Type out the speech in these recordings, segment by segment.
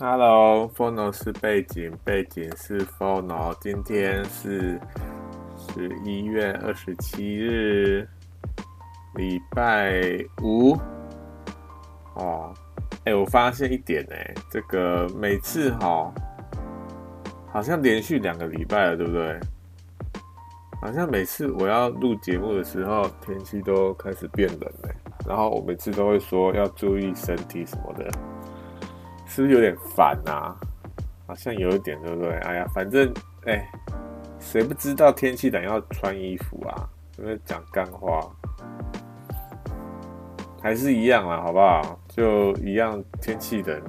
Hello，Fono 是背景，背景是 Fono。今天是十一月二十七日，礼拜五。哦，哎、我发现一点呢，这个每次哈，好像连续两个礼拜了，对不对？好像每次我要录节目的时候，天气都开始变冷了，然后我每次都会说要注意身体什么的。是不是有点烦啊？好像有一点，对不对？哎呀，反正哎，谁不知道天气冷要穿衣服啊？有没有讲干话，还是一样啦，好不好？就一样，天气冷，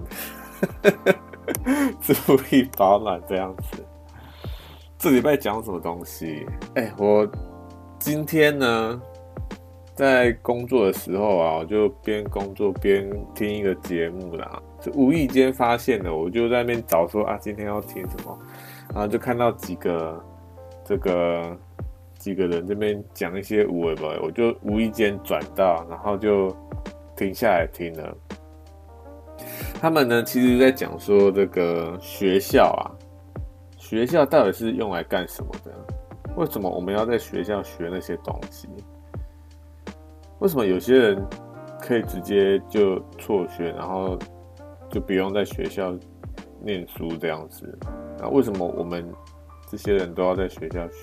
注意保暖这样子。这礼拜讲什么东西？哎，我今天呢，在工作的时候啊，我就边工作边听一个节目啦。无意间发现的，我就在那边找说啊，今天要听什么，然后就看到几个这个几个人这边讲一些无为的，我就无意间转到，然后就停下来听了。他们呢，其实在讲说这个学校啊，学校到底是用来干什么的？为什么我们要在学校学那些东西？为什么有些人可以直接就辍学，然后？就不用在学校念书这样子，那为什么我们这些人都要在学校学？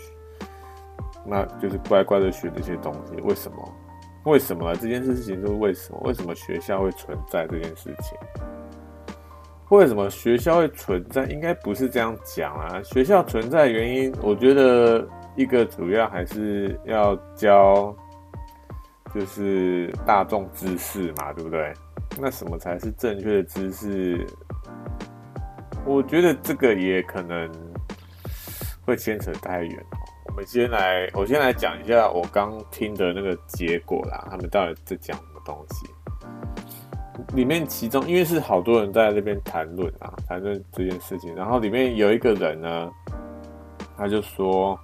那就是乖乖的学这些东西。为什么？为什么这件事情是为什么？为什么学校会存在这件事情？为什么学校会存在？应该不是这样讲啊。学校存在原因，我觉得一个主要还是要教，就是大众知识嘛，对不对？那什么才是正确的知识？我觉得这个也可能会牵扯太远。我们先来，我先来讲一下我刚听的那个结果啦。他们到底在讲什么东西？里面其中因为是好多人在那边谈论啊，谈论这件事情。然后里面有一个人呢，他就说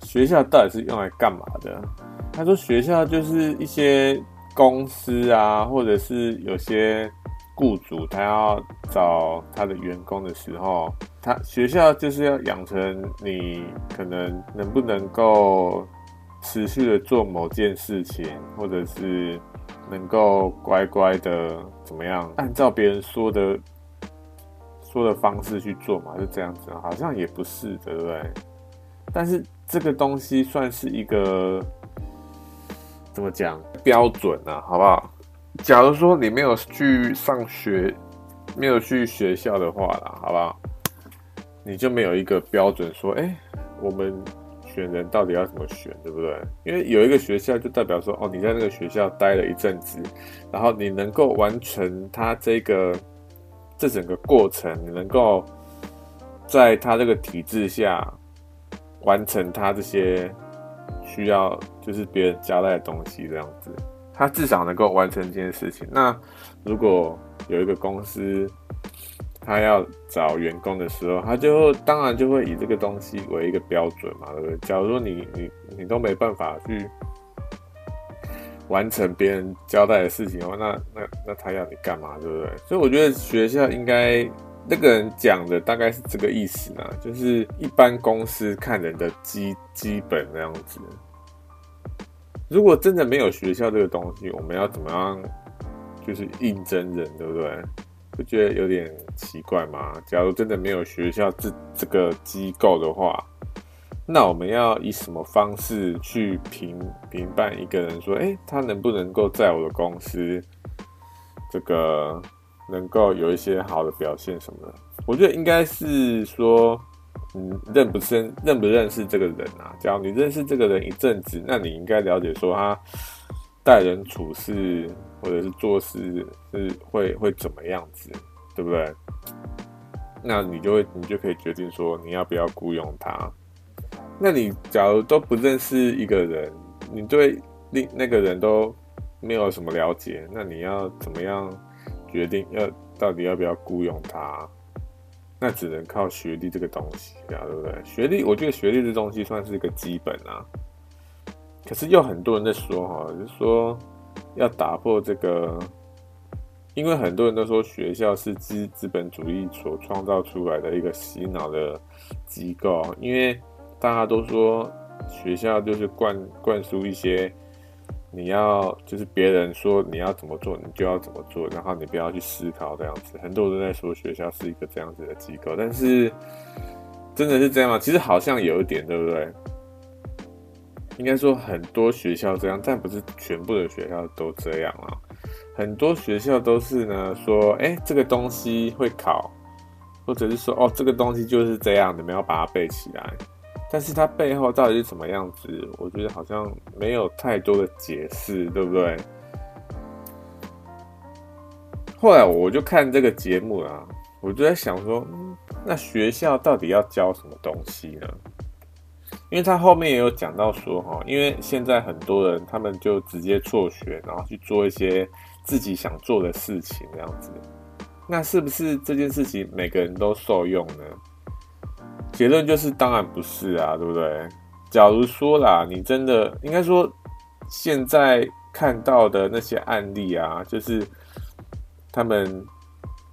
学校到底是用来干嘛的？他说学校就是一些。公司啊，或者是有些雇主，他要找他的员工的时候，他学校就是要养成你可能能不能够持续的做某件事情，或者是能够乖乖的怎么样，按照别人说的说的方式去做嘛，是这样子，好像也不是，对不对？但是这个东西算是一个。怎么讲标准呢、啊？好不好？假如说你没有去上学，没有去学校的话啦，好不好？你就没有一个标准说，哎，我们选人到底要怎么选，对不对？因为有一个学校就代表说，哦，你在那个学校待了一阵子，然后你能够完成他这个这整个过程，你能够在他这个体制下完成他这些。需要就是别人交代的东西这样子，他至少能够完成这件事情。那如果有一个公司，他要找员工的时候，他就当然就会以这个东西为一个标准嘛，对不对？假如说你你你都没办法去完成别人交代的事情的话，那那那他要你干嘛，对不对？所以我觉得学校应该。那个人讲的大概是这个意思啊，就是一般公司看人的基基本那样子。如果真的没有学校这个东西，我们要怎么样？就是应征人，对不对？不觉得有点奇怪吗？假如真的没有学校这这个机构的话，那我们要以什么方式去评评判一个人？说，诶，他能不能够在我的公司这个？能够有一些好的表现什么的，我觉得应该是说，嗯，认不认认不认识这个人啊？假如你认识这个人一阵子，那你应该了解说他待人处事或者是做事是会会怎么样子，对不对？那你就会你就可以决定说你要不要雇佣他。那你假如都不认识一个人，你对另那个人都没有什么了解，那你要怎么样？决定要到底要不要雇佣他，那只能靠学历这个东西啊，对不对？学历，我觉得学历这东西算是一个基本啊。可是又很多人在说哈，就是说要打破这个因为很多人都说学校是资资本主义所创造出来的一个洗脑的机构，因为大家都说学校就是灌灌输一些你要就是别人说你要怎么做，你就要怎么做，然后你不要去思考这样子。很多人在说学校是一个这样子的机构，但是真的是这样吗？其实好像有一点，对不对？应该说很多学校这样，但不是全部的学校都这样啊。很多学校都是呢，说，哎，这个东西会考，或者是说，哦，这个东西就是这样，你们要把它背起来。但是它背后到底是什么样子，我觉得好像没有太多的解释，对不对？后来我就看这个节目啊，我就在想说，那学校到底要教什么东西呢？因为他后面也有讲到说，哈，因为现在很多人他们就直接辍学，然后去做一些。自己想做的事情，这样子，那是不是这件事情每个人都受用呢？结论就是当然不是啊，对不对？假如说啦，你真的应该说，现在看到的那些案例啊，就是他们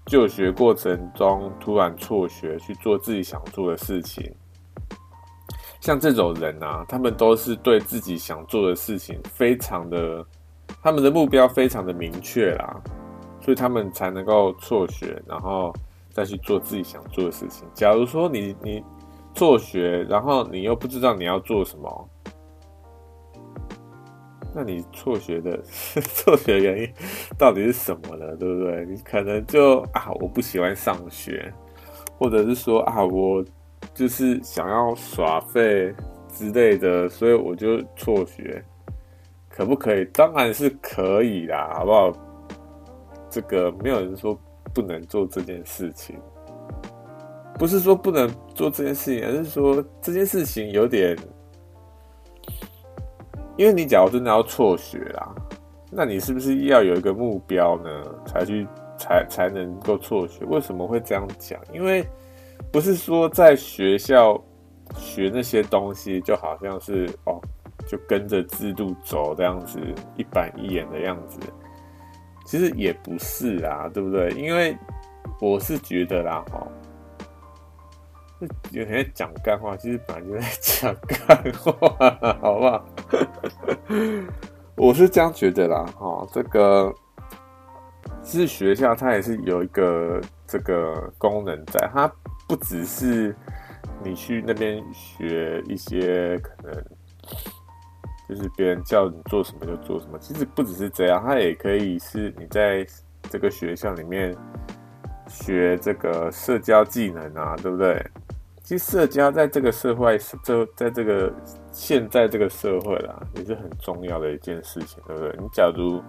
就学过程中突然辍学去做自己想做的事情，像这种人啊，他们都是对自己想做的事情非常的。他们的目标非常的明确啦，所以他们才能够辍学，然后再去做自己想做的事情。假如说你你辍学，然后你又不知道你要做什么，那你辍学的 辍学原因到底是什么呢？对不对？你可能就啊，我不喜欢上学，或者是说啊，我就是想要耍废之类的，所以我就辍学。可不可以？当然是可以啦，好不好？这个没有人说不能做这件事情，不是说不能做这件事情，而是说这件事情有点，因为你假如真的要辍学啦，那你是不是要有一个目标呢？才去才才能够辍学？为什么会这样讲？因为不是说在学校学那些东西就好像是哦。就跟着制度走这样子，一板一眼的样子，其实也不是啊，对不对？因为我是觉得啦，哈，有人讲干话，其实本来就在讲干话，好不好？我是这样觉得啦，哈，这个其实学校它也是有一个这个功能在，它不只是你去那边学一些可能。就是别人叫你做什么就做什么，其实不只是这样，它也可以是你在这个学校里面学这个社交技能啊，对不对？其实社交在这个社会，这在这个现在这个社会啦，也是很重要的一件事情，对不对？你假如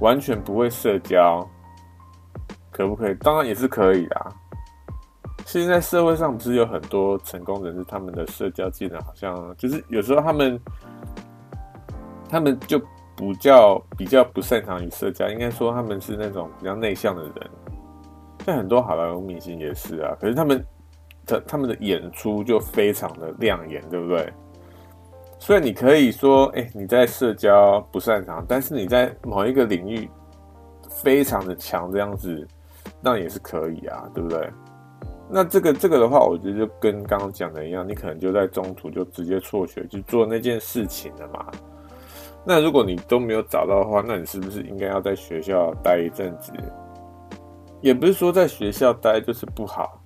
完全不会社交，可不可以？当然也是可以啦。现在社会上不是有很多成功人士，他们的社交技能好像就是有时候他们。他们就比较比较不擅长于社交，应该说他们是那种比较内向的人。像很多好莱坞明星也是啊，可是他们的他们的演出就非常的亮眼，对不对？所以你可以说，哎，你在社交不擅长，但是你在某一个领域非常的强，这样子那也是可以啊，对不对？那这个这个的话，我觉得就跟刚刚讲的一样，你可能就在中途就直接辍学去做那件事情了嘛。那如果你都没有找到的话，那你是不是应该要在学校待一阵子？也不是说在学校待就是不好，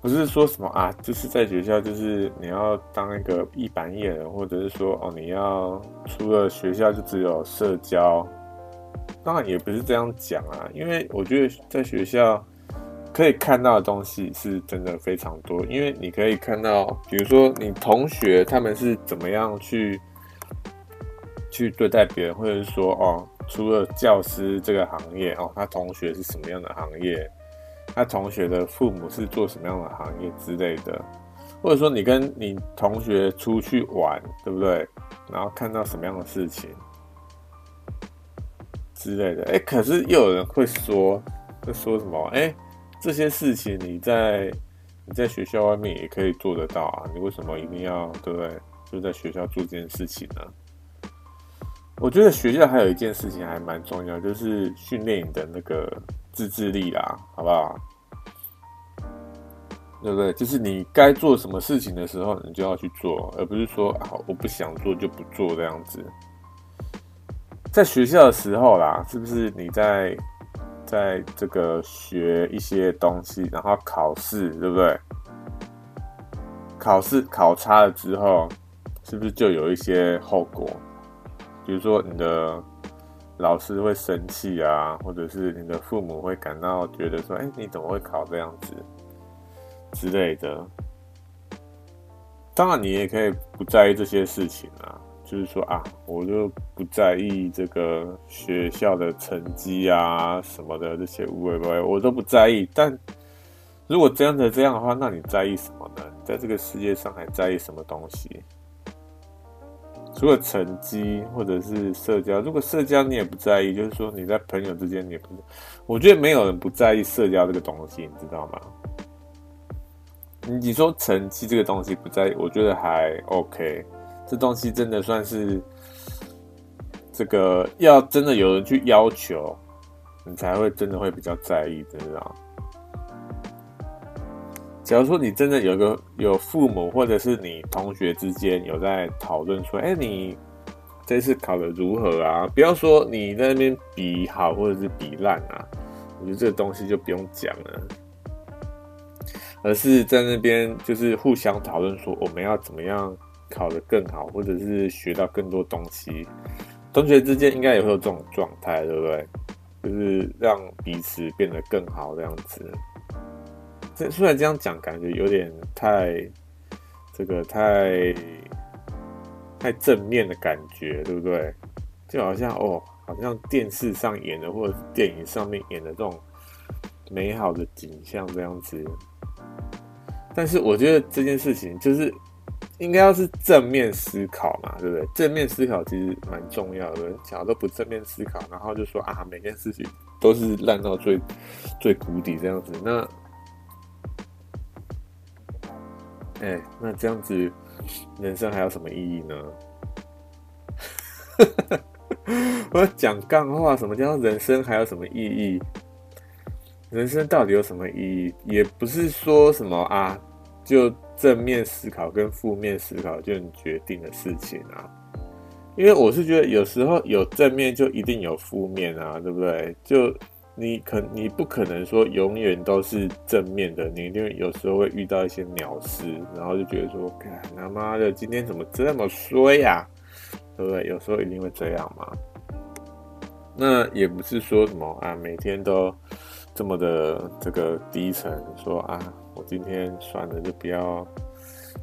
不是说什么啊，就是在学校就是你要当一个一板一眼，或者是说哦，你要除了学校就只有社交。当然也不是这样讲啊，因为我觉得在学校可以看到的东西是真的非常多，因为你可以看到，比如说你同学他们是怎么样去。去对待别人，或者是说哦，除了教师这个行业哦，他同学是什么样的行业？他同学的父母是做什么样的行业之类的？或者说你跟你同学出去玩，对不对？然后看到什么样的事情之类的？哎，可是又有人会说，会说什么？哎，这些事情你在你在学校外面也可以做得到啊，你为什么一定要对不对？就在学校做这件事情呢？我觉得学校还有一件事情还蛮重要，就是训练你的那个自制力啦，好不好？对不对？就是你该做什么事情的时候，你就要去做，而不是说啊，我不想做就不做这样子。在学校的时候啦，是不是你在在这个学一些东西，然后考试，对不对？考试考差了之后，是不是就有一些后果？比如说你的老师会生气啊，或者是你的父母会感到觉得说：“哎，你怎么会考这样子？”之类的。当然，你也可以不在意这些事情啊，就是说啊，我就不在意这个学校的成绩啊什么的这些无谓我都不在意。但如果真的这样的话，那你在意什么呢？在这个世界上还在意什么东西？除了成绩或者是社交，如果社交你也不在意，就是说你在朋友之间你也不，我觉得没有人不在意社交这个东西，你知道吗？你说成绩这个东西不在意，我觉得还 OK，这东西真的算是这个要真的有人去要求，你才会真的会比较在意，知道吗？假如说你真的有个有父母或者是你同学之间有在讨论说，哎，你这次考得如何啊？不要说你在那边比好或者是比烂啊，我觉得这个东西就不用讲了，而是在那边就是互相讨论说我们要怎么样考得更好，或者是学到更多东西。同学之间应该也会有这种状态，对不对？就是让彼此变得更好这样子。虽然这样讲，感觉有点太这个太太正面的感觉，对不对？就好像哦，好像电视上演的，或者电影上面演的这种美好的景象这样子。但是我觉得这件事情就是应该要是正面思考嘛，对不对？正面思考其实蛮重要的。假如都不正面思考，然后就说啊，每件事情都是烂到最最谷底这样子，那。哎、那这样子，人生还有什么意义呢？我讲干话，什么叫人生还有什么意义？人生到底有什么意义？也不是说什么啊，就正面思考跟负面思考就能决定的事情啊。因为我是觉得有时候有正面就一定有负面啊，对不对？就。你可你不可能说永远都是正面的，你一定有时候会遇到一些鸟事，然后就觉得说，他妈的今天怎么这么衰呀？对不对？有时候一定会这样嘛。那也不是说什么啊，每天都这么的这个低沉，说啊，我今天算了，就不要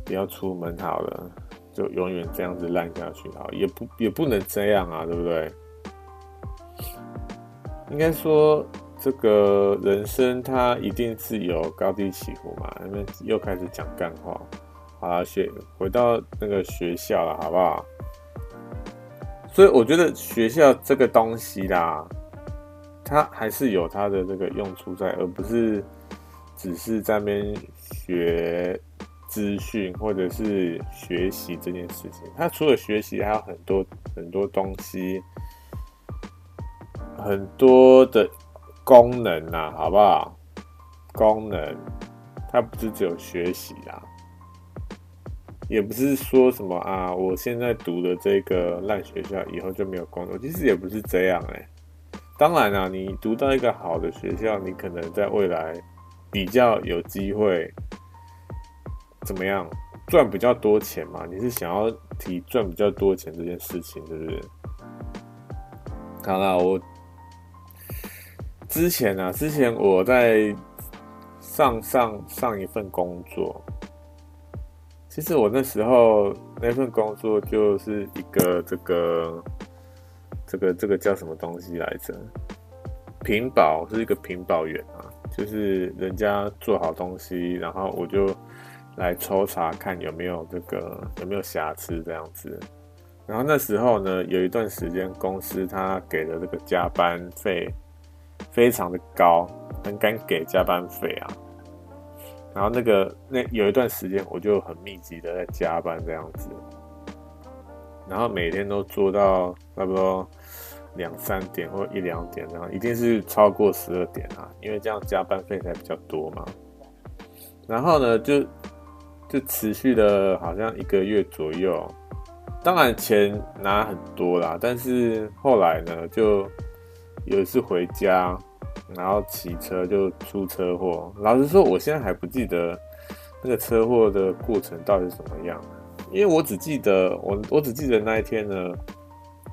不要出门好了，就永远这样子烂下去好，也不也不能这样啊，对不对？应该说，这个人生它一定是有高低起伏嘛。那边又开始讲干话，好了，学回到那个学校了，好不好？所以我觉得学校这个东西啦，它还是有它的这个用处在，而不是只是在那边学资讯或者是学习这件事情。它除了学习，还有很多很多东西。很多的功能呐、好不好？功能，它不是只有学习啦，也不是说什么啊，我现在读的这个烂学校以后就没有工作，其实也不是这样哎、当然啦、你读到一个好的学校，你可能在未来比较有机会怎么样赚比较多钱嘛？你是想要提赚比较多钱这件事情，是不是？好啦，我。之前啊，之前我在上上上一份工作，其实我那时候那份工作就是一个这个这个这个叫什么东西来着？品保是一个品保员啊，就是人家做好东西，然后我就来抽查看有没有这个有没有瑕疵这样子。然后那时候呢，有一段时间公司他给了这个加班费。非常的高，很敢给加班费啊。然后那个那有一段时间，我就很密集的在加班这样子。然后每天都做到差不多两三点或一两点，然后一定是超过十二点啊，因为这样加班费才比较多嘛。然后呢，就就持续了好像一个月左右，当然钱拿很多啦，但是后来呢，就有一次回家，然后骑车就出车祸。老实说，我现在还不记得那个车祸的过程到底是怎么样，因为我只记得我我只记得那一天呢，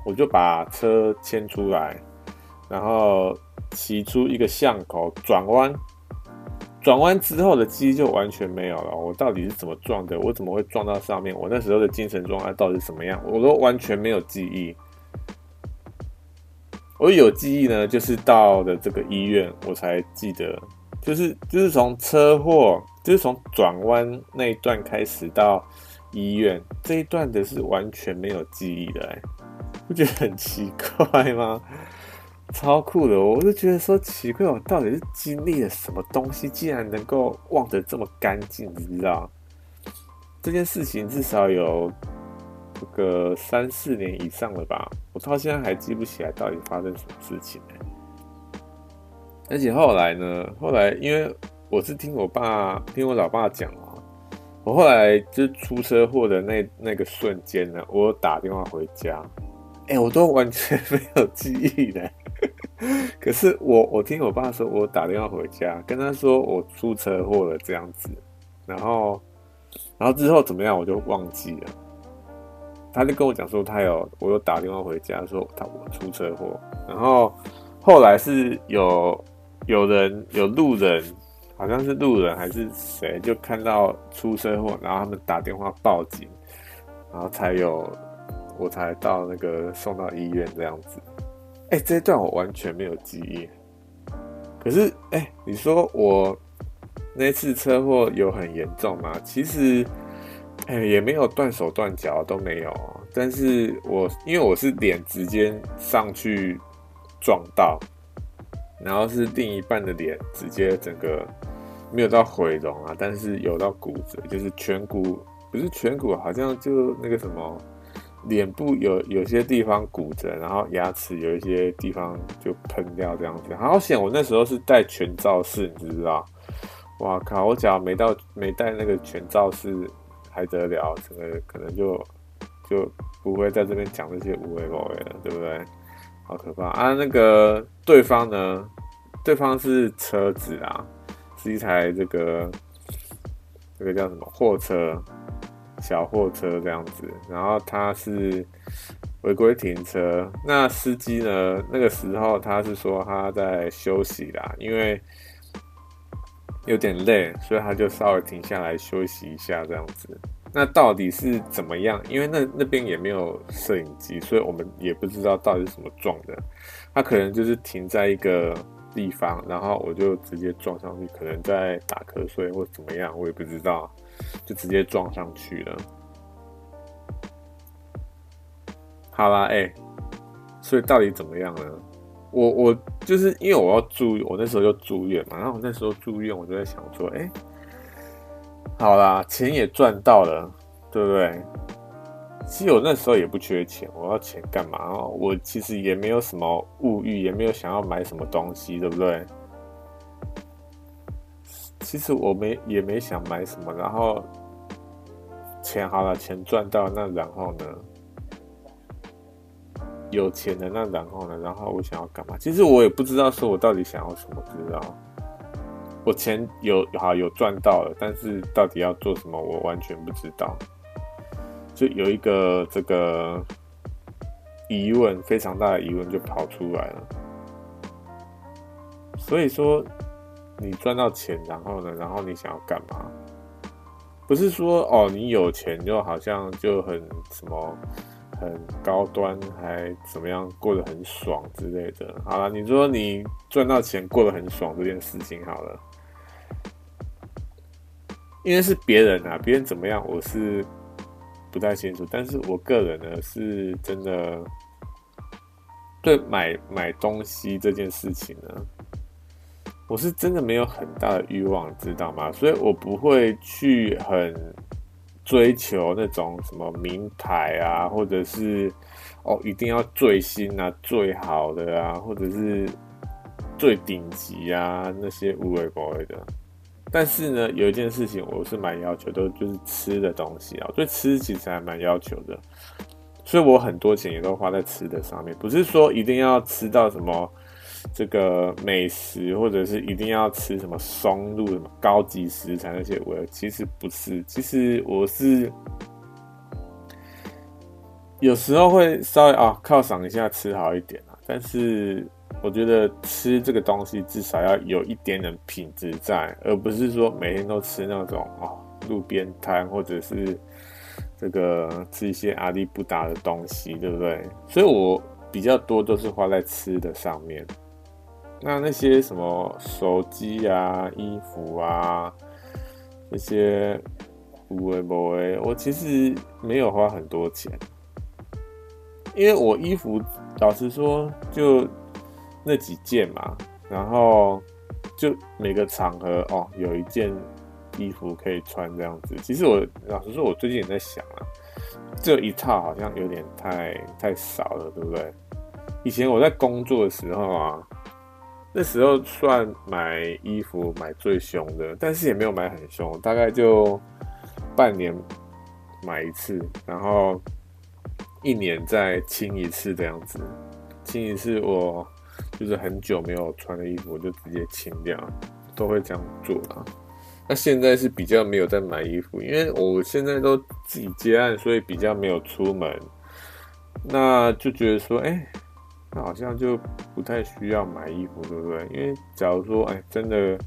我就把车牵出来，然后骑出一个巷口转弯。转弯之后的记忆就完全没有了。我到底是怎么撞的？我怎么会撞到上面？我那时候的精神状态到底是什么样？我都完全没有记忆。我有记忆呢，就是到了这个医院，我才记得，就是就是从车祸，就是从转弯那一段开始到医院这一段的是完全没有记忆的，哎，不觉得很奇怪吗？超酷的，我就觉得说奇怪，我到底是经历了什么东西，竟然能够忘得这么干净？你知道？这件事情至少有这个三四年以上了吧，我到现在还记不起来到底发生什么事情。而且后来呢，后来因为我是听我爸、听我老爸讲啊，我后来就出车祸的那那个瞬间呢，我打电话回家，哎，我都完全没有记忆的。可是我我听我爸说，我打电话回家跟他说我出车祸了这样子，然后然后之后怎么样我就忘记了。他就跟我讲说他有我有打电话回家说他我出车祸，然后后来是有有人有路人，好像是路人还是谁，就看到出车祸，然后他们打电话报警，然后才有我才到那个送到医院这样子。哎、这一段我完全没有记忆。可是，哎、你说我那次车祸有很严重吗？其实，哎、也没有断手断脚都没有。但是我因为我是脸直接上去撞到，然后是另一半的脸直接整个没有到毁容啊，但是有到骨折，就是颧骨，不是颧骨，好像就那个什么。脸部有有些地方骨折，然后牙齿有一些地方就喷掉这样子。好险，我那时候是戴全罩式，你知不知道？哇靠！我脚没到没戴那个全罩式还得了，整个可能就就不会在这边讲这些无谓无谓了，对不对？好可怕啊！那个对方呢？对方是车子啊，是一台这个这个叫什么货车？小货车这样子，然后他是违规停车。那司机呢？那个时候他是说他在休息啦，因为有点累，所以他就稍微停下来休息一下这样子。那到底是怎么样？因为那那边也没有摄影机，所以我们也不知道到底是怎么撞的。他可能就是停在一个地方，然后我就直接撞上去，可能在打瞌睡或怎么样，我也不知道。就直接撞上去了。好啦，哎、所以到底怎么样呢？我我就是因为我要住，我那时候就住院嘛。然后我那时候住院，我就在想说，哎、好啦，钱也赚到了，对不对？其实我那时候也不缺钱，我要钱干嘛？我其实也没有什么物欲，也没有想要买什么东西，对不对？其实我没也没想买什么，然后钱好了，钱赚到，那然后呢？有钱的那然后呢？然后我想要干嘛？其实我也不知道，说我到底想要什么，知道？我钱有好有赚到了，但是到底要做什么，我完全不知道。就有一个这个疑问，非常大的疑问就跑出来了。所以说。你赚到钱，然后呢？然后你想要干嘛？不是说哦，你有钱就好像就很什么很高端，还怎么样过得很爽之类的。好了，你说你赚到钱过得很爽这件事情好了，因为是别人啊，别人怎么样我是不太清楚。但是我个人呢，是真的对买买东西这件事情呢。我是真的没有很大的欲望，知道吗？所以我不会去很追求那种什么名牌啊，或者是哦一定要最新啊、最好的啊，或者是最顶级啊那些无为不为的。但是呢，有一件事情我是蛮要求的，就是吃的东西啊，对吃其实还蛮要求的，所以我很多钱也都花在吃的上面，不是说一定要吃到什么。这个美食，或者是一定要吃什么松露、什么高级食材那些，我其实不是。其实我是有时候会稍微啊犒赏一下，吃好一点啊。但是我觉得吃这个东西至少要有一点点品质在，而不是说每天都吃那种哦路边摊，或者是这个吃一些阿里不达的东西，对不对？所以我比较多都是花在吃的上面。那那些什么手机啊、衣服啊，那些有的没的，我其实没有花很多钱，因为我衣服老实说就那几件嘛，然后就每个场合哦有一件衣服可以穿这样子。其实我老实说，我最近也在想啊，这一套好像有点太太少了，对不对？以前我在工作的时候啊。那时候算买衣服买最凶的，但是也没有买很凶，大概就半年买一次，然后一年再清一次这样子。清一次我就是很久没有穿的衣服，我就直接清掉，都会这样做啦。那现在是比较没有在买衣服，因为我现在都自己接案，所以比较没有出门，那就觉得说，哎、那好像就不太需要买衣服，对不对？因为假如说，哎，真的，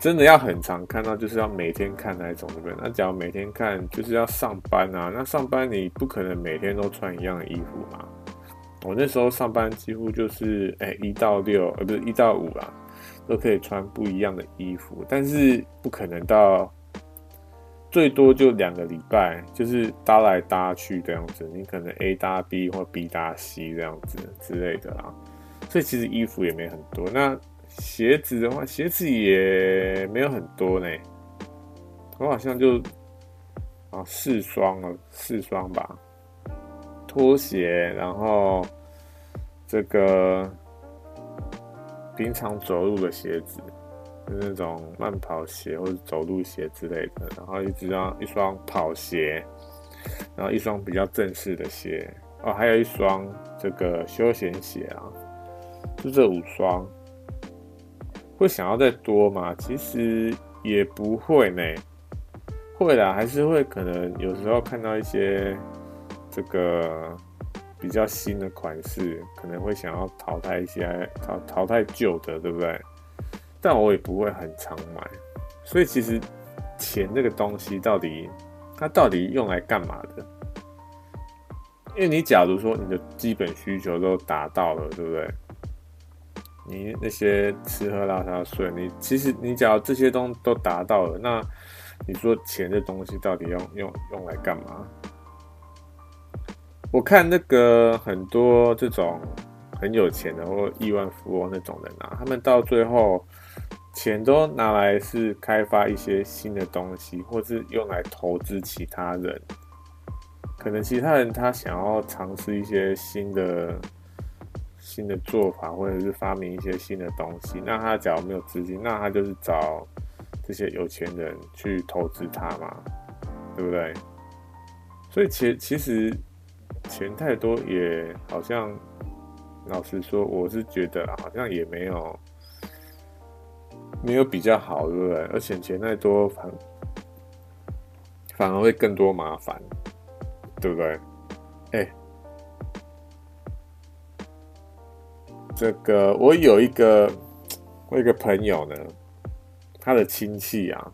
真的要很常看到，就是要每天看那种，对不对？那假如每天看，就是要上班啊。那上班你不可能每天都穿一样的衣服嘛。我那时候上班几乎就是，哎，一到六，呃，不是一到五啦，都可以穿不一样的衣服，但是不可能到。最多就两个礼拜，就是搭来搭去这样子，你可能 A 搭 B 或 B 搭 C 这样子之类的啦。所以其实衣服也没很多。那鞋子的话，鞋子也没有很多呢。我好像就啊四双了，四双吧。拖鞋，然后这个平常走路的鞋子。就是那种慢跑鞋或者走路鞋之类的，然后一双一双跑鞋，然后一双比较正式的鞋哦，还有一双这个休闲鞋啊，就这五双。会想要再多吗？其实也不会呢，会啦，还是会可能有时候看到一些这个比较新的款式，可能会想要淘汰一些淘淘汰旧的，对不对？但我也不会很常买，所以其实钱这个东西到底它到底用来干嘛的？因为你假如说你的基本需求都达到了，对不对？你那些吃喝拉撒睡，你其实你假如这些东西都达到了，那你说钱这东西到底用用用来干嘛？我看那个很多这种很有钱的或亿万富翁那种人啊，他们到最后。钱都拿来是开发一些新的东西，或是用来投资其他人。可能其他人他想要尝试一些新的新的做法，或者是发明一些新的东西。那他假如没有资金，那他就是找这些有钱人去投资他嘛，对不对？所以其其实钱太多也好像，老实说，我是觉得好像也没有。没有比较好，对不对？而且钱太多反反而会更多麻烦，对不对？哎，这个我有一个我有一个朋友呢，他的亲戚啊，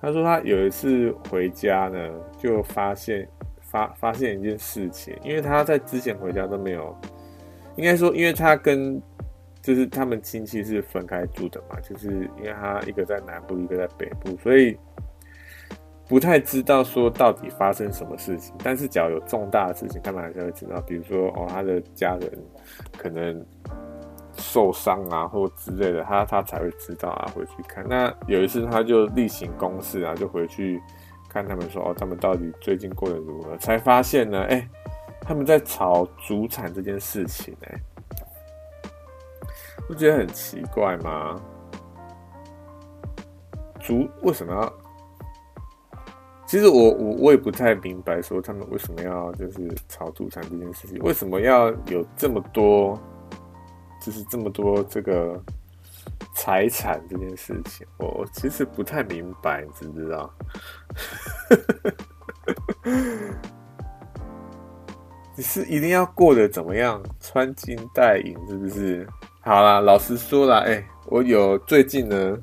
他说他有一次回家呢，就发现发发现一件事情，因为他在之前回家都没有，应该说，因为他跟就是他们亲戚是分开住的嘛，就是因为他一个在南部，一个在北部，所以不太知道说到底发生什么事情。但是，只要有重大的事情，他们还是会知道，比如说哦，他的家人可能受伤啊，或之类的，他他才会知道啊，回去看。那有一次，他就例行公事啊，就回去看他们说哦，他们到底最近过得如何，才发现呢，哎、他们在吵主产这件事情、欸，哎，不觉得很奇怪吗？主为什么要？其实我我我也不太明白，说他们为什么要就是炒主产这件事情，为什么要有这么多，就是这么多这个财产这件事情，我其实不太明白，你知不知道？你是一定要过得怎么样，穿金戴银，是不是？好啦，老实说啦，哎、我有最近呢，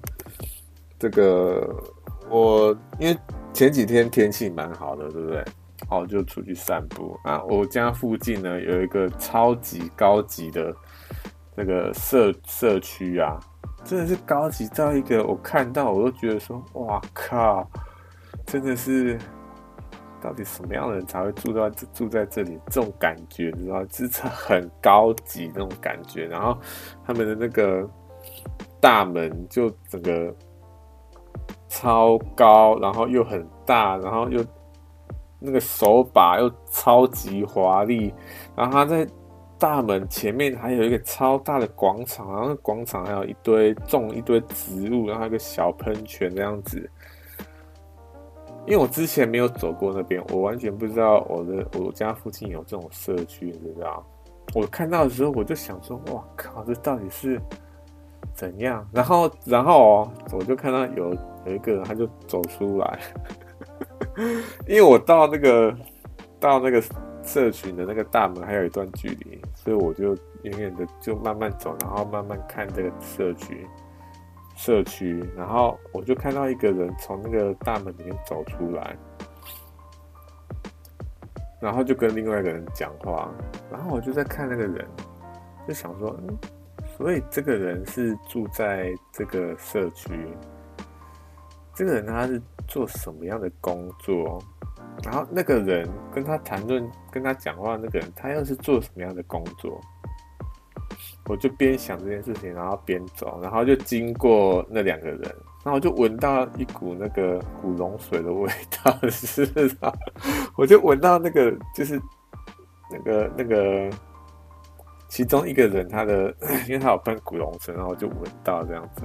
这个我因为。前几天天气蛮好的，对不对？哦，就出去散步啊。我家附近呢有一个超级高级的这个社社区啊，真的是高级到一个我看到我都觉得说，哇靠，真的是到底什么样的人才会住在住在这里？这种感觉，你知道，就是很高级那种感觉。然后他们的那个大门就整个。超高，然后又很大，然后又那个手把又超级华丽，然后他在大门前面还有一个超大的广场，然后广场还有一堆种一堆植物，然后一个小喷泉这样子。因为我之前没有走过那边，我完全不知道我的我家附近有这种社区，你知道？我看到的时候我就想说，哇靠，这到底是怎样？然后然后哦，我就看到有。有一个人他就走出来，因为我到那个到那个社群的那个大门还有一段距离，所以我就远远的就慢慢走，然后慢慢看这个社区社区，然后我就看到一个人从那个大门里面走出来，然后就跟另外一个人讲话，然后我就在看那个人，就想说，嗯，所以这个人是住在这个社区。这个人他是做什么样的工作？然后那个人跟他谈论、跟他讲话，那个人他又是做什么样的工作？我就边想这件事情，然后边走，然后就经过那两个人，然后我就闻到一股那个古龙水的味道，是不是？我就闻到那个就是那个那个其中一个人他的，因为他有喷古龙水，然后我就闻到这样子。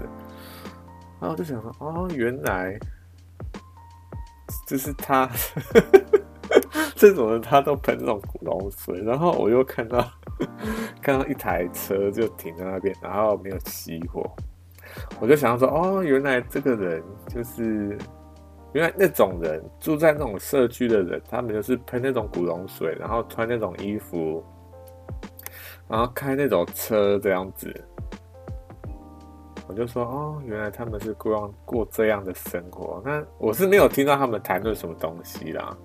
然后我就想说，哦，原来就是他这种人，他都喷那种古龙水。然后我又看到 看到一台车就停在那边，然后没有熄火。我就想说，哦，原来这个人就是原来那种人住在那种社区的人，他们就是喷那种古龙水，然后穿那种衣服，然后开那种车这样子。我就说哦，原来他们是过过这样的生活。那我是没有听到他们谈论什么东西啦。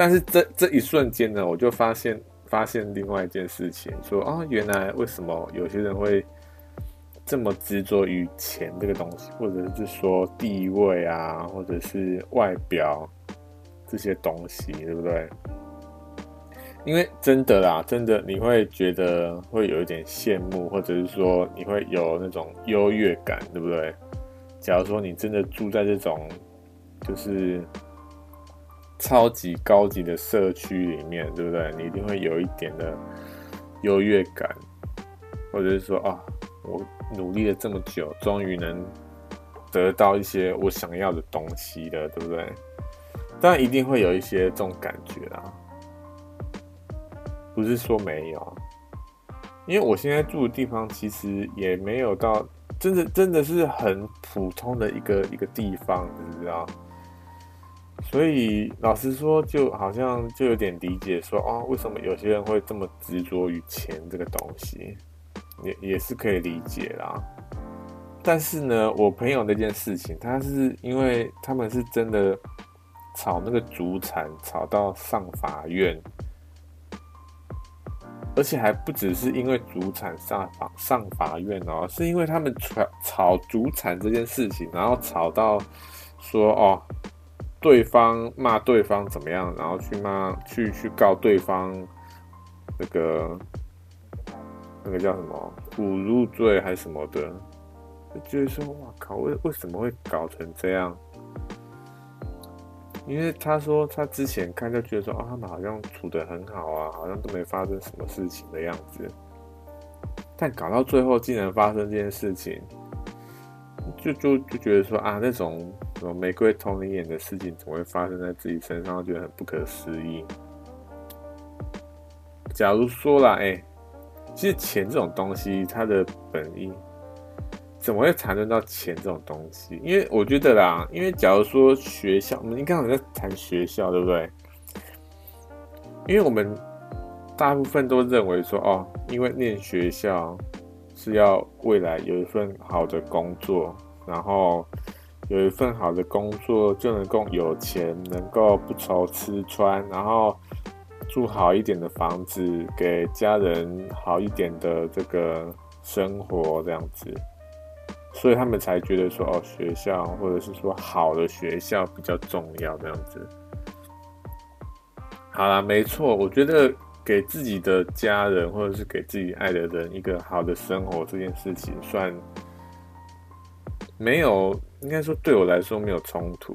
但是这这一瞬间呢，我就发现发现另外一件事情，说哦，原来为什么有些人会这么执着于钱这个东西，或者是说地位啊，或者是外表这些东西，对不对？因为真的啦，真的你会觉得会有一点羡慕，或者是说你会有那种优越感，对不对？假如说你真的住在这种就是超级高级的社区里面，对不对？你一定会有一点的优越感，或者是说啊，我努力了这么久，终于能得到一些我想要的东西了，对不对？当然一定会有一些这种感觉啦。不是说没有，因为我现在住的地方其实也没有到真的真的是很普通的一个一个地方，你知道？所以老实说，就好像就有点理解说，哦，为什么有些人会这么执着于钱这个东西，也也是可以理解啦。但是呢，我朋友那件事情，他是因为他们是真的吵那个主产，吵到上法院。而且还不只是因为主产上法上法院哦，是因为他们吵吵祖产这件事情，然后吵到说哦，对方骂对方怎么样，然后去骂去去告对方那个那个叫什么侮辱罪还是什么的，就觉得说哇靠，为为什么会搞成这样？因为他说他之前看就觉得说啊，他们好像处得很好啊，好像都没发生什么事情的样子。但搞到最后竟然发生这件事情，就就就觉得说啊，那种什么玫瑰瞳铃眼的事情，总会发生在自己身上？觉得很不可思议。假如说啦，哎、其实钱这种东西，它的本意。怎么会谈论到钱这种东西？因为我觉得啦，因为假如说学校，我们刚刚在谈学校，对不对？因为我们大部分都认为说，哦，因为念学校是要未来有一份好的工作，然后有一份好的工作就能够有钱，能够不愁吃穿，然后住好一点的房子，给家人好一点的这个生活，这样子。所以他们才觉得说，哦，学校或者是说好的学校比较重要这样子。好啦，没错，我觉得给自己的家人或者是给自己爱的人一个好的生活这件事情，算没有，应该说对我来说没有冲突。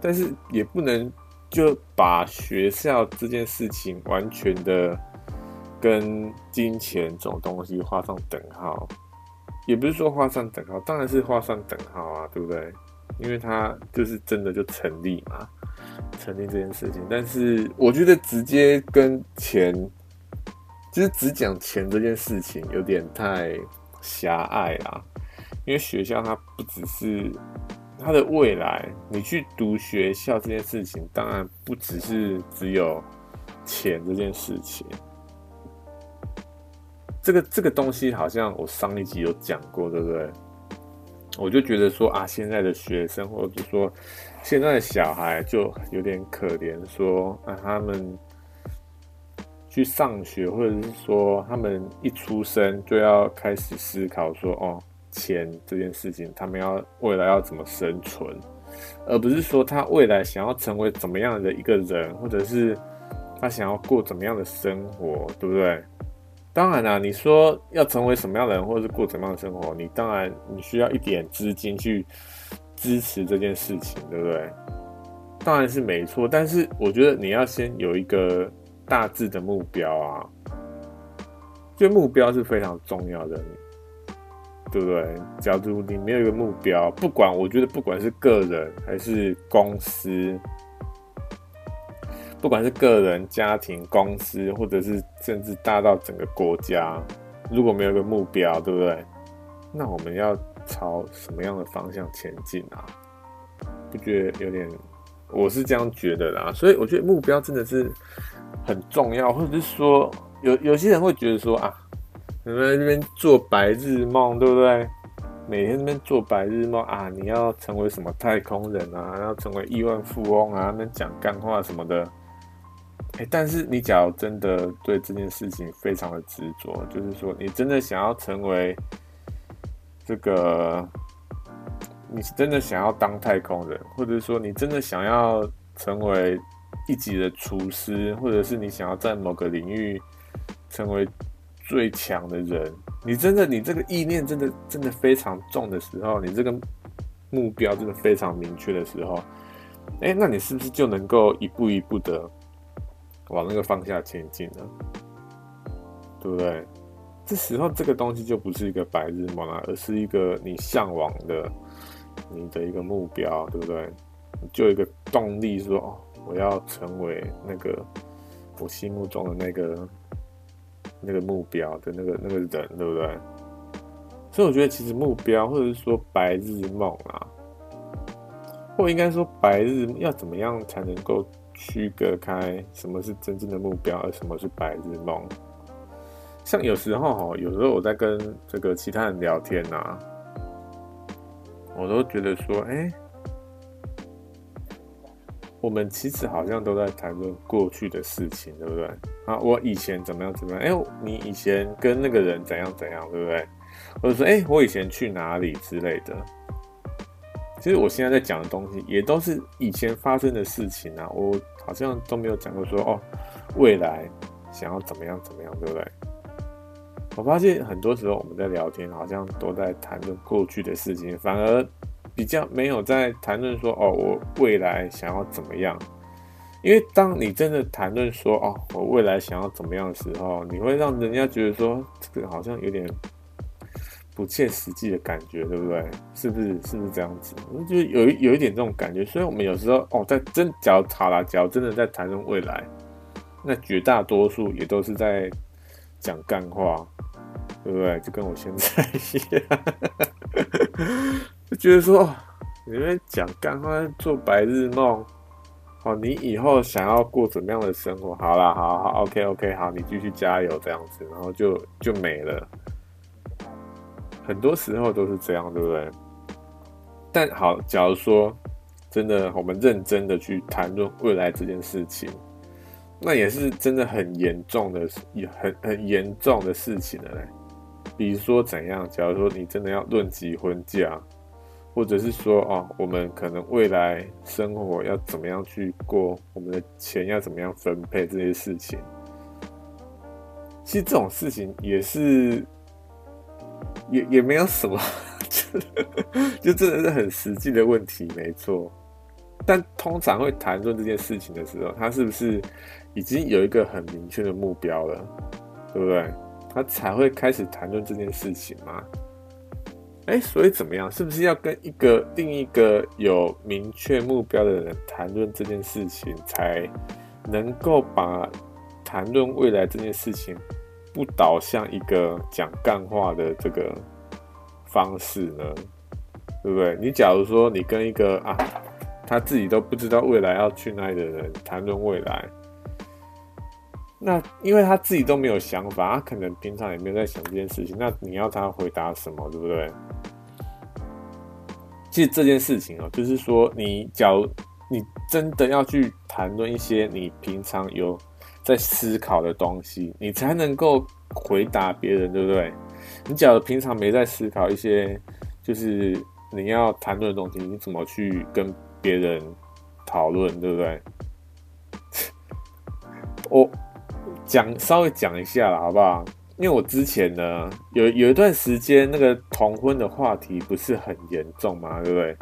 但是也不能就把学校这件事情完全的跟金钱这种东西画上等号。也不是说画上等号，当然是画上等号啊，对不对？因为它就是真的就成立嘛，成立这件事情。但是我觉得直接跟钱，就是只讲钱这件事情有点太狭隘啦。因为学校它不只是它的未来，你去读学校这件事情，当然不只是只有钱这件事情。这个这个东西好像我上一集有讲过，对不对？我就觉得说啊，现在的学生或者说现在的小孩就有点可怜，说啊，他们去上学，或者是说他们一出生就要开始思考说哦，钱这件事情，他们要未来要怎么生存，而不是说他未来想要成为怎么样的一个人，或者是他想要过怎么样的生活，对不对？当然啦、你说要成为什么样的人，或者是过怎么样的生活，你当然你需要一点资金去支持这件事情，对不对？当然是没错，但是我觉得你要先有一个大致的目标啊，这目标是非常重要的，对不对？假如你没有一个目标，不管我觉得不管是个人还是公司。不管是个人、家庭、公司，或者是甚至大到整个国家，如果没有一个目标，对不对？那我们要朝什么样的方向前进啊？不觉得有点？我是这样觉得啦。所以我觉得目标真的是很重要，或者是说，有有些人会觉得说啊，你们在那边做白日梦，对不对？每天那边做白日梦啊，你要成为什么太空人啊？要成为亿万富翁啊？那边讲干话什么的。欸，但是你假如真的对这件事情非常的执着，就是说你真的想要成为这个，你是真的想要当太空人，或者说你真的想要成为一级的厨师，或者是你想要在某个领域成为最强的人，你真的你这个意念真的真的非常重的时候，你这个目标真的非常明确的时候，欸，那你是不是就能够一步一步的？往那个方向前进了，对不对？这时候这个东西就不是一个白日梦了，而是一个你向往的你的一个目标，对不对？就有一个动力说，哦，我要成为那个我心目中的那个那个目标的那个那个人，对不对？所以我觉得，其实目标或者是说白日梦啊，或应该说白日要怎么样才能够？区隔开什么是真正的目标，而什么是白日梦。像有时候哈，有时候我在跟这个其他人聊天呐、我都觉得说，哎、我们其实好像都在谈论过去的事情，对不对？啊，我以前怎么样怎么样？哎、你以前跟那个人怎样怎样，对不对？或者说，哎、我以前去哪里之类的。其实我现在在讲的东西，也都是以前发生的事情啊。我好像都没有讲过说哦，未来想要怎么样怎么样，对不对？我发现很多时候我们在聊天，好像都在谈论过去的事情，反而比较没有在谈论说哦，我未来想要怎么样。因为当你真的谈论说哦，我未来想要怎么样的时候，你会让人家觉得说这个好像有点不切实际的感觉，对不对？是不是？是不是这样子？就有有一点这种感觉。所以我们有时候哦，在真假如好啦，假如真的在谈论未来，那绝大多数也都是在讲干话，对不对？就跟我现在一样，就觉得说你们讲干话，做白日梦。哦，你以后想要过怎么样的生活？好啦，好好，OK OK，好，你继续加油这样子，然后就就没了。很多时候都是这样，对不对？但好，假如说真的，我们认真的去谈论未来这件事情，那也是真的很严重的，很很严重的事情了嘞。比如说怎样？假如说你真的要论及婚嫁。或者是说哦，我们可能未来生活要怎么样去过，我们的钱要怎么样分配这些事情，其实这种事情也是，也也没有什么，就真的是很实际的问题，没错。但通常会谈论这件事情的时候，他是不是已经有一个很明确的目标了，对不对？他才会开始谈论这件事情嘛。哎，所以怎么样？是不是要跟一个另一个有明确目标的人谈论这件事情，才能够把谈论未来这件事情不导向一个讲干话的这个方式呢？对不对？你假如说你跟一个啊，他自己都不知道未来要去哪里的人谈论未来，那因为他自己都没有想法，他可能平常也没有在想这件事情，那你要他回答什么？对不对？其实这件事情哦，就是说，你假如你真的要去谈论一些你平常有在思考的东西，你才能够回答别人，对不对？你假如平常没在思考一些，就是你要谈论的东西，你怎么去跟别人讨论，对不对？我讲稍微讲一下了，好不好？因为我之前呢，有有一段时间那个同婚的话题不是很严重嘛，对不对？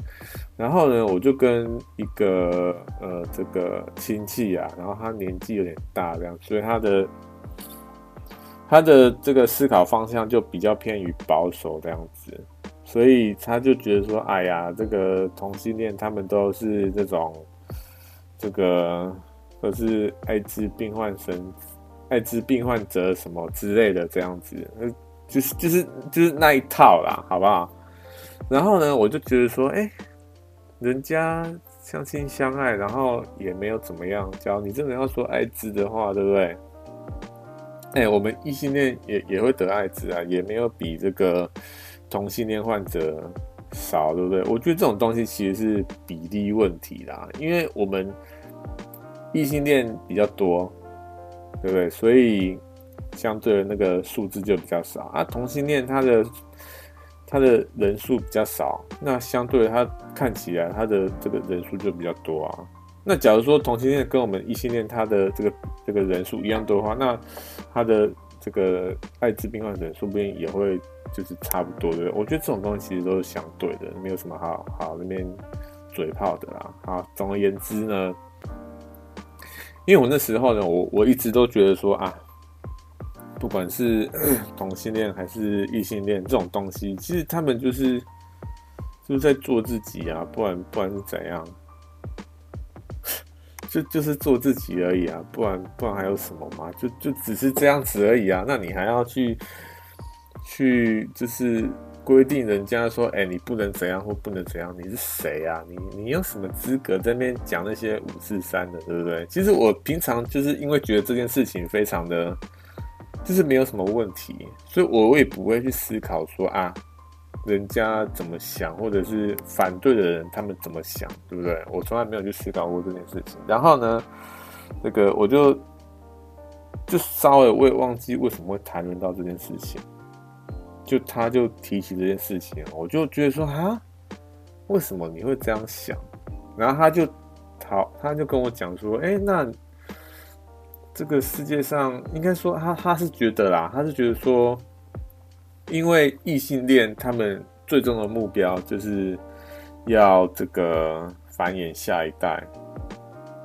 然后呢，我就跟一个呃这个亲戚啊，然后他年纪有点大，这样，所以他的他的这个思考方向就比较偏于保守这样子，所以他就觉得说，哎呀，这个同性恋他们都是这种这个都是艾滋病患生。艾滋病患者什么之类的这样子，呃就是就是就是那一套啦，好不好？然后呢，我就觉得说，哎、人家相亲相爱，然后也没有怎么样。假如你真的要说艾滋的话，对不对？哎、我们异性恋也也会得艾滋啊，也没有比这个同性恋患者少，对不对？我觉得这种东西其实是比例问题啦，因为我们异性恋比较多。对不对？所以相对的那个数字就比较少啊。同性恋他的他的人数比较少，那相对他看起来他的这个人数就比较多啊。那假如说同性恋跟我们异性恋他的这个这个人数一样多的话，那他的这个艾滋病患者说不定也会就是差不多，对不对？我觉得这种东西其实都是相对的，没有什么好好那边嘴炮的啦。好，总而言之呢。因为我那时候呢，我我一直都觉得说啊，不管是 同性恋还是异性恋这种东西，其实他们就是就是在做自己啊，不然不然是怎样，就就是做自己而已啊，不然不然还有什么嘛？就就只是这样子而已啊，那你还要去去就是。规定人家说，哎、你不能怎样或不能怎样，你是谁啊？你你有什么资格在那边讲那些五四三的，对不对？其实我平常就是因为觉得这件事情非常的，就是没有什么问题，所以我也不会去思考说啊，人家怎么想，或者是反对的人他们怎么想，对不对？我从来没有去思考过这件事情。然后呢，这个我就就稍微我也忘记为什么会谈论到这件事情。就他就提起这件事情，我就觉得说啊，为什么你会这样想？然后他就好，他就跟我讲说，哎，那这个世界上应该说他他是觉得啦，他是觉得说，因为异性恋他们最终的目标就是要这个繁衍下一代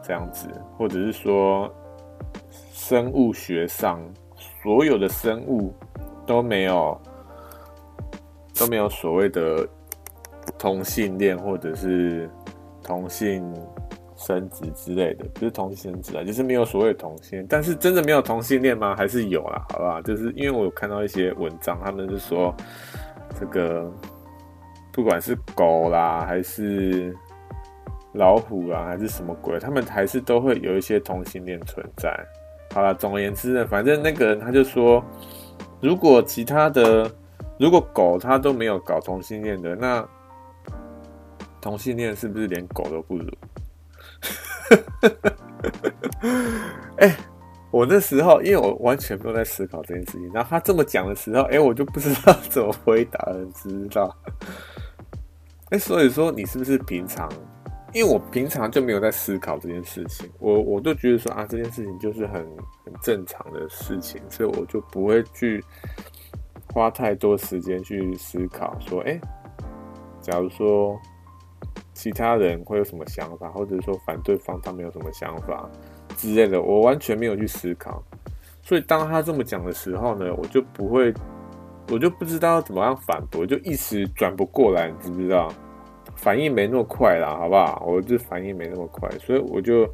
这样子，或者是说生物学上所有的生物都没有都没有所谓的同性恋或者是同性。生殖之类的，不是同性生殖啊，就是没有所谓的同性。但是真的没有同性恋吗？还是有啦，好不好？就是因为我有看到一些文章，他们就说这个不管是狗啦，还是老虎啦，还是什么鬼，他们还是都会有一些同性恋存在。好了，总而言之呢，反正那个人他就说，如果其他的，如果狗它都没有搞同性恋的，那同性恋是不是连狗都不如？哎、我那时候因为我完全没有在思考这件事情，然后他这么讲的时候，哎、我就不知道怎么回答了，知道？哎、所以说你是不是平常？因为我平常就没有在思考这件事情，我我都觉得说啊，这件事情就是很很正常的事情，所以我就不会去花太多时间去思考说，哎、假如说。其他人会有什么想法，或者说反对方他们有什么想法之类的，我完全没有去思考。所以当他这么讲的时候呢，我就不会，我就不知道怎么样反驳，就一时转不过来，你知不知道？反应没那么快啦，好不好？我就反应没那么快，所以我就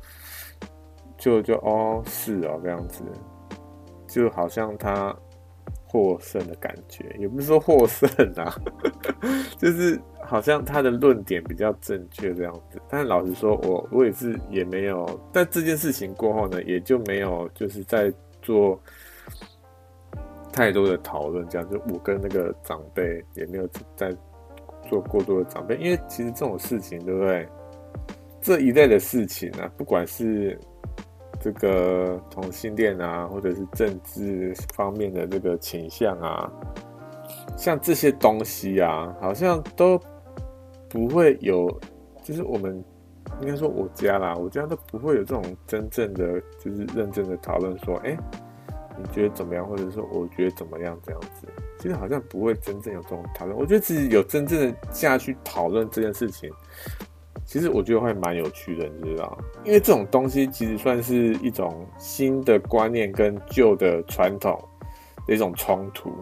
就就哦，是哦，这样子，就好像他。获胜的感觉，也不是说获胜啊，就是好像他的论点比较正确这样子。但老实说，我我也是也没有，但这件事情过后呢，也就没有就是在做太多的讨论，这样就我跟那个长辈也没有在做过多的长辈，因为其实这种事情，对不对？这一类的事情啊，不管是。这个同性恋啊，或者是政治方面的这个倾向啊，像这些东西啊，好像都不会有，就是我们应该说我家啦，我家都不会有这种真正的，就是认真的讨论说，哎，你觉得怎么样？或者说我觉得怎么样？这样子，其实好像不会真正有这种讨论。我觉得自己有真正的下去讨论这件事情。其实我觉得会蛮有趣的，你知道，因为这种东西其实算是一种新的观念跟旧的传统的一种冲突。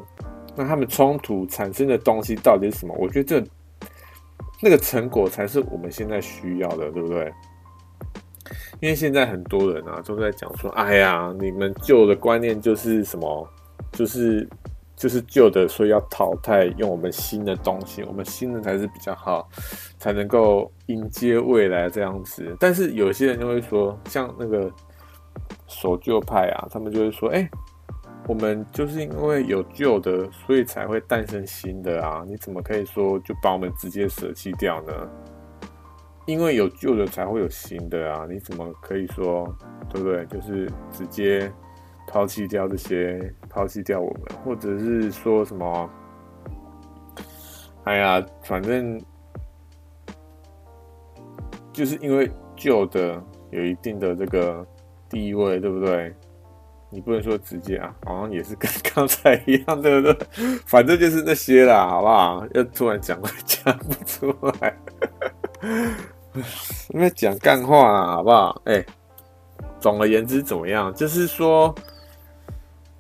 那他们冲突产生的东西到底是什么？我觉得这那个成果才是我们现在需要的，对不对？因为现在很多人啊都在讲说：“哎呀，你们旧的观念就是什么，就是。”就是旧的，所以要淘汰，用我们新的东西，我们新的才是比较好，才能够迎接未来这样子。但是有些人就会说，像那个守旧派啊，他们就会说，哎、我们就是因为有旧的，所以才会诞生新的啊！你怎么可以说就把我们直接舍弃掉呢？因为有旧的才会有新的啊！你怎么可以说，对不对？就是直接。抛弃掉这些，抛弃掉我们，或者是说什么？哎呀，反正就是因为旧的有一定的这个地位，对不对？你不能说直接啊，好像也是跟 刚才一样，对不对？反正就是那些啦，好不好？要突然讲，讲不出来，因为讲干话啦，好不好？哎、总而言之，怎么样？就是说。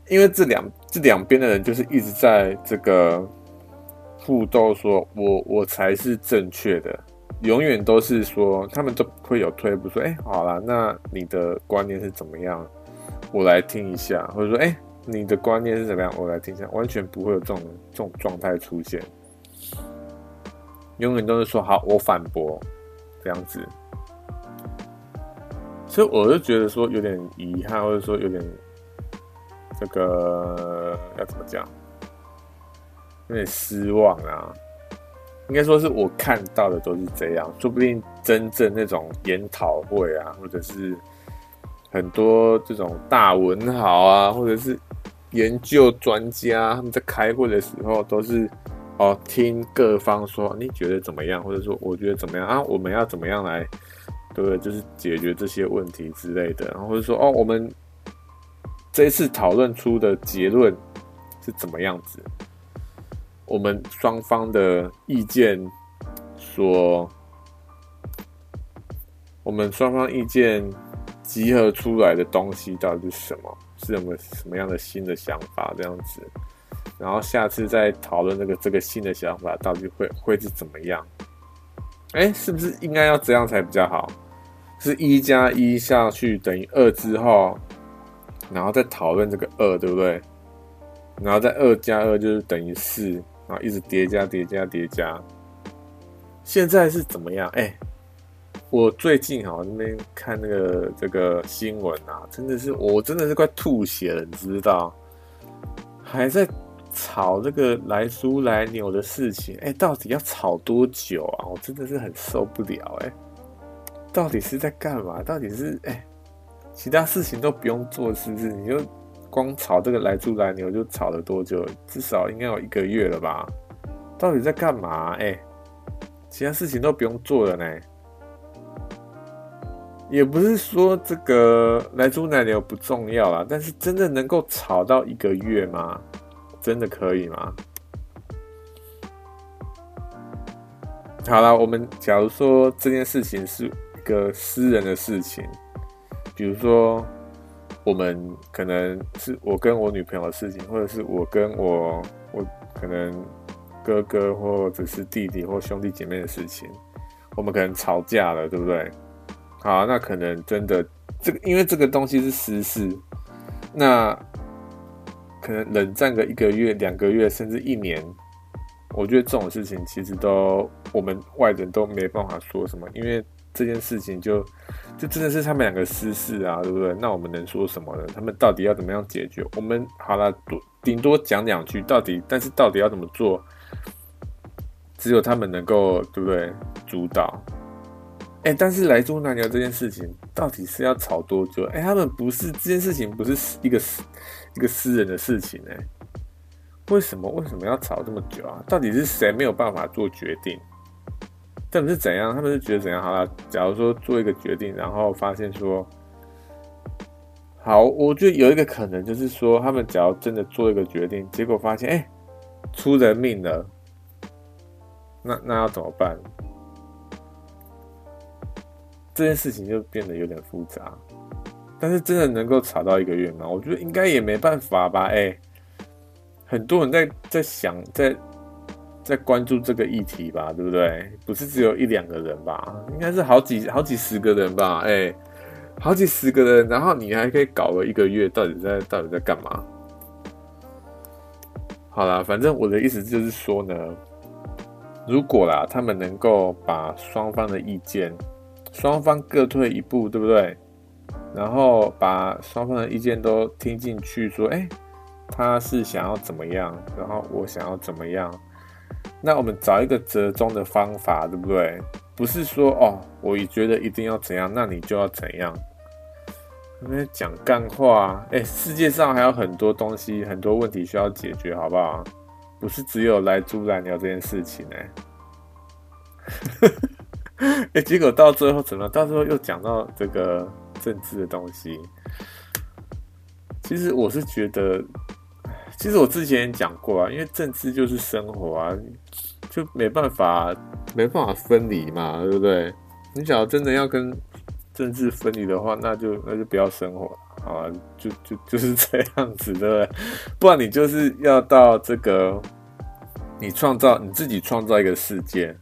因为这两这两边的人就是一直在这个互斗，说我我才是正确的，永远都是说他们都会有退步，说哎，好啦，那你的观念是怎么样？我来听一下，或者说哎，你的观念是怎么样？我来听一下，完全不会有这种这种状态出现，永远都是说好，我反驳这样子，所以我就觉得说有点遗憾，或者说有点。这个要怎么讲？有点失望啊！应该说是我看到的都是这样，说不定真正那种研讨会啊，或者是很多这种大文豪啊，或者是研究专家，他们在开会的时候都是哦，听各方说你觉得怎么样，或者说我觉得怎么样啊？我们要怎么样来对？就是解决这些问题之类的，然后或者说哦，我们。这一次讨论出的结论是怎么样子？我们双方的意见说，我们双方意见集合出来的东西到底是什么？是有没有什么样的新的想法这样子？然后下次再讨论这个这个新的想法到底会会是怎么样？哎，是不是应该要这样才比较好？是一加一下去等于二之后，然后再讨论这个二，对不对？然后再二加二就是等于四，然后一直叠加叠加叠加。现在是怎么样？哎，我最近哈那边看那个这个新闻啊，真的是我真的是快吐血了，你知道？还在吵这个来猪来牛的事情，哎，到底要吵多久啊？我真的是很受不了，哎。到底是在干嘛？到底是哎、其他事情都不用做，是不是？你就光炒这个来猪来牛，就炒了多久？至少应该有一个月了吧？到底在干嘛？哎、其他事情都不用做了呢。也不是说这个来猪莱牛不重要啦，但是真的能够炒到一个月吗？真的可以吗？好了，我们假如说这件事情是。一个私人的事情，比如说，我们可能是我跟我女朋友的事情，或者是我跟我我可能哥哥或者是弟弟或兄弟姐妹的事情，我们可能吵架了，对不对？好，那可能真的这个，因为这个东西是私事，那可能冷战个一个月、两个月，甚至一年，我觉得这种事情其实都我们外人都没办法说什么，因为。这件事情就就真的是他们两个私事啊，对不对？那我们能说什么呢？他们到底要怎么样解决？我们好了，多顶多讲两句，到底，但是到底要怎么做，只有他们能够，对不对？主导。哎，但是莱猪莱牛这件事情，到底是要吵多久？哎，他们不是这件事情，不是一个私一个私人的事情，哎，为什么为什么要吵这么久啊？到底是谁没有办法做决定？他们是怎样？他们是觉得怎样？好了，假如说做一个决定，然后发现说，好，我觉得有一个可能就是说，他们假如真的做一个决定，结果发现，哎，出人命了，那那要怎么办？这件事情就变得有点复杂。但是真的能够吵到一个月吗？我觉得应该也没办法吧。哎，很多人在在想在。在关注这个议题吧，对不对？不是只有一两个人吧？应该是好几好几十个人吧？哎、好几十个人，然后你还可以搞了一个月，到底在到底在干嘛？好啦，反正我的意思就是说呢，如果啦，他们能够把双方的意见，双方各退一步，对不对？然后把双方的意见都听进去，说，哎、他是想要怎么样，然后我想要怎么样。那我们找一个折中的方法，对不对？不是说哦，我也觉得一定要怎样，那你就要怎样。因为讲干话，哎，世界上还有很多东西，很多问题需要解决，好不好？不是只有来猪莱牛这件事情，哎，哎，结果到最后怎么？到最后又讲到这个政治的东西。其实我是觉得。其实我之前也讲过啊，因为政治就是生活啊，就没办法没办法分离嘛，对不对？你想要真的要跟政治分离的话，那就那就不要生活，好啊，就就 就是这样子，对不对？不然你就是要到这个，你创造你自己创造一个世界，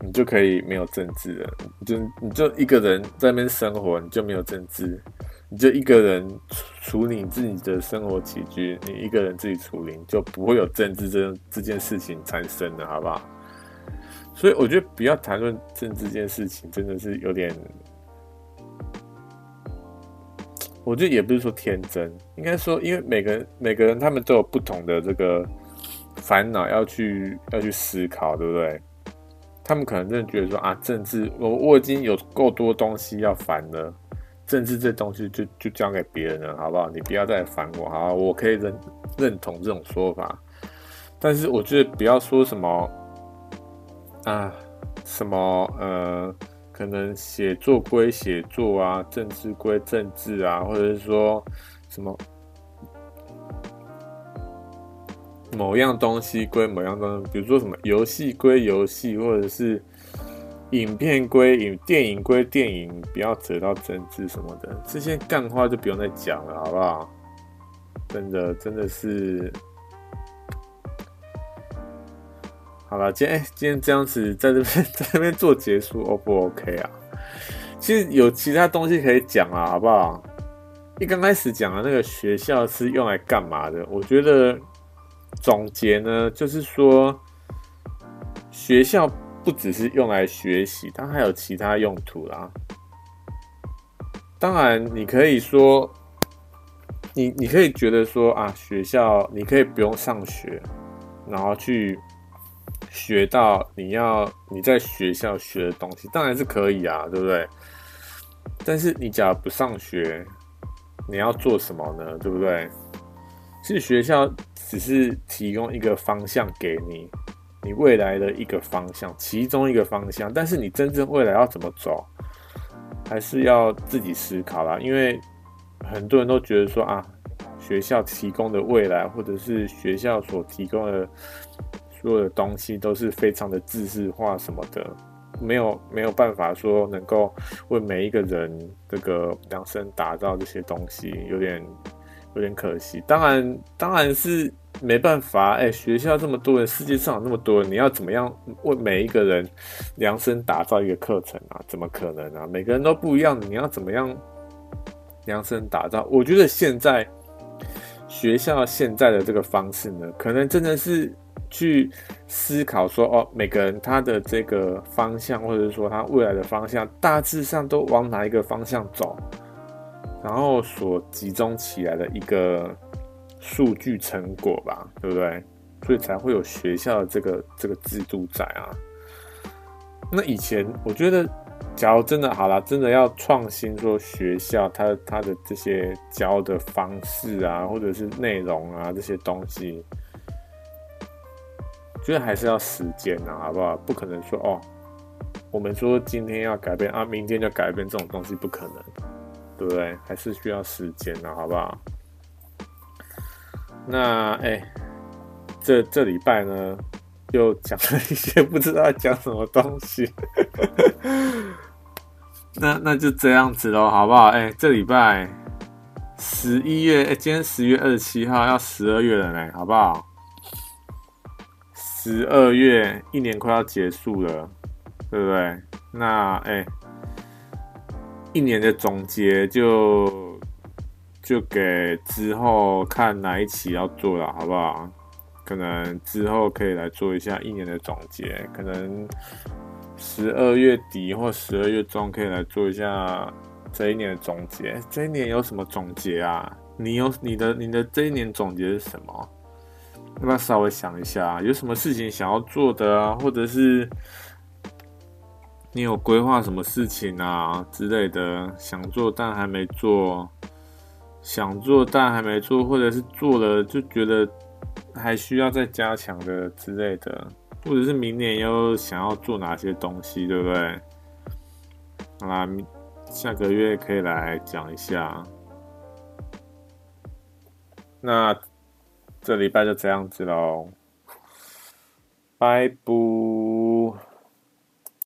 你就可以没有政治了，你就你就一个人在那边生活，你就没有政治。你就一个人处理自己的生活起居，你一个人自己处理，就不会有政治这这件事情产生的，好不好？所以我觉得不要谈论政治这件事情，真的是有点，我觉得也不是说天真，应该说，因为每个人每个人他们都有不同的这个烦恼要去要去思考，对不对？他们可能真的觉得说啊，政治我我已经有够多东西要烦了。政治这东西就就交给别人了，好不好？你不要再烦我，好，我可以认认同这种说法，但是我觉得不要说什么啊，什么呃，可能写作归写作啊，政治归政治啊，或者是说什么某样东西归某样东西，比如说什么游戏归游戏，或者是影片归影，电影归电影，不要扯到政治什么的，这些干话就不用再讲了，好不好？真的，真的是。好了，今天哎，今天这样子在这边 在这边做结束，O 不 OK 啊？其实有其他东西可以讲啊，好不好？一刚开始讲的那个学校是用来干嘛的？我觉得总结呢，就是说学校不只是用来学习，它还有其他用途啦。当然，你可以说，你你可以觉得说啊，学校你可以不用上学，然后去。学到你要你在学校学的东西，当然是可以啊，对不对？但是你假如不上学，你要做什么呢？对不对？其实学校只是提供一个方向给你，你未来的一个方向，其中一个方向。但是你真正未来要怎么走，还是要自己思考啦。因为很多人都觉得说啊，学校提供的未来，或者是学校所提供的。所有的东西都是非常的知识化什么的，没有没有办法说能够为每一个人这个量身打造这些东西，有点有点可惜。当然当然是没办法，哎，学校这么多人，世界上有那么多人，你要怎么样为每一个人量身打造一个课程啊？怎么可能啊？每个人都不一样，你要怎么样量身打造？我觉得现在学校现在的这个方式呢，可能真的是。去思考说哦，每个人他的这个方向，或者说他未来的方向，大致上都往哪一个方向走，然后所集中起来的一个数据成果吧，对不对？所以才会有学校的这个这个制度在啊。那以前我觉得，假如真的好了，真的要创新，说学校它它的这些教的方式啊，或者是内容啊这些东西。觉得还是要时间呐，好不好？不可能说哦，我们说今天要改变啊，明天就改变这种东西不可能，对不对？还是需要时间呐，好不好？那哎，这这礼拜呢，又讲了一些不知道讲什么东西，那那就这样子喽，好不好？哎，这礼拜十一月，哎，今天十月二十七号，要十二月了呢，好不好？十二月一年快要结束了，对不对？那哎、一年的总结就就给之后看哪一期要做了，好不好？可能之后可以来做一下一年的总结，可能十二月底或十二月中可以来做一下这一年的总结。这一年有什么总结啊？你有你的你的这一年总结是什么？要不要稍微想一下，有什么事情想要做的啊，或者是你有规划什么事情啊之类的，想做但还没做，想做但还没做，或者是做了就觉得还需要再加强的之类的，或者是明年又想要做哪些东西，对不对？好啦，下个月可以来讲一下。那。这礼拜就这样子喽，拜拜。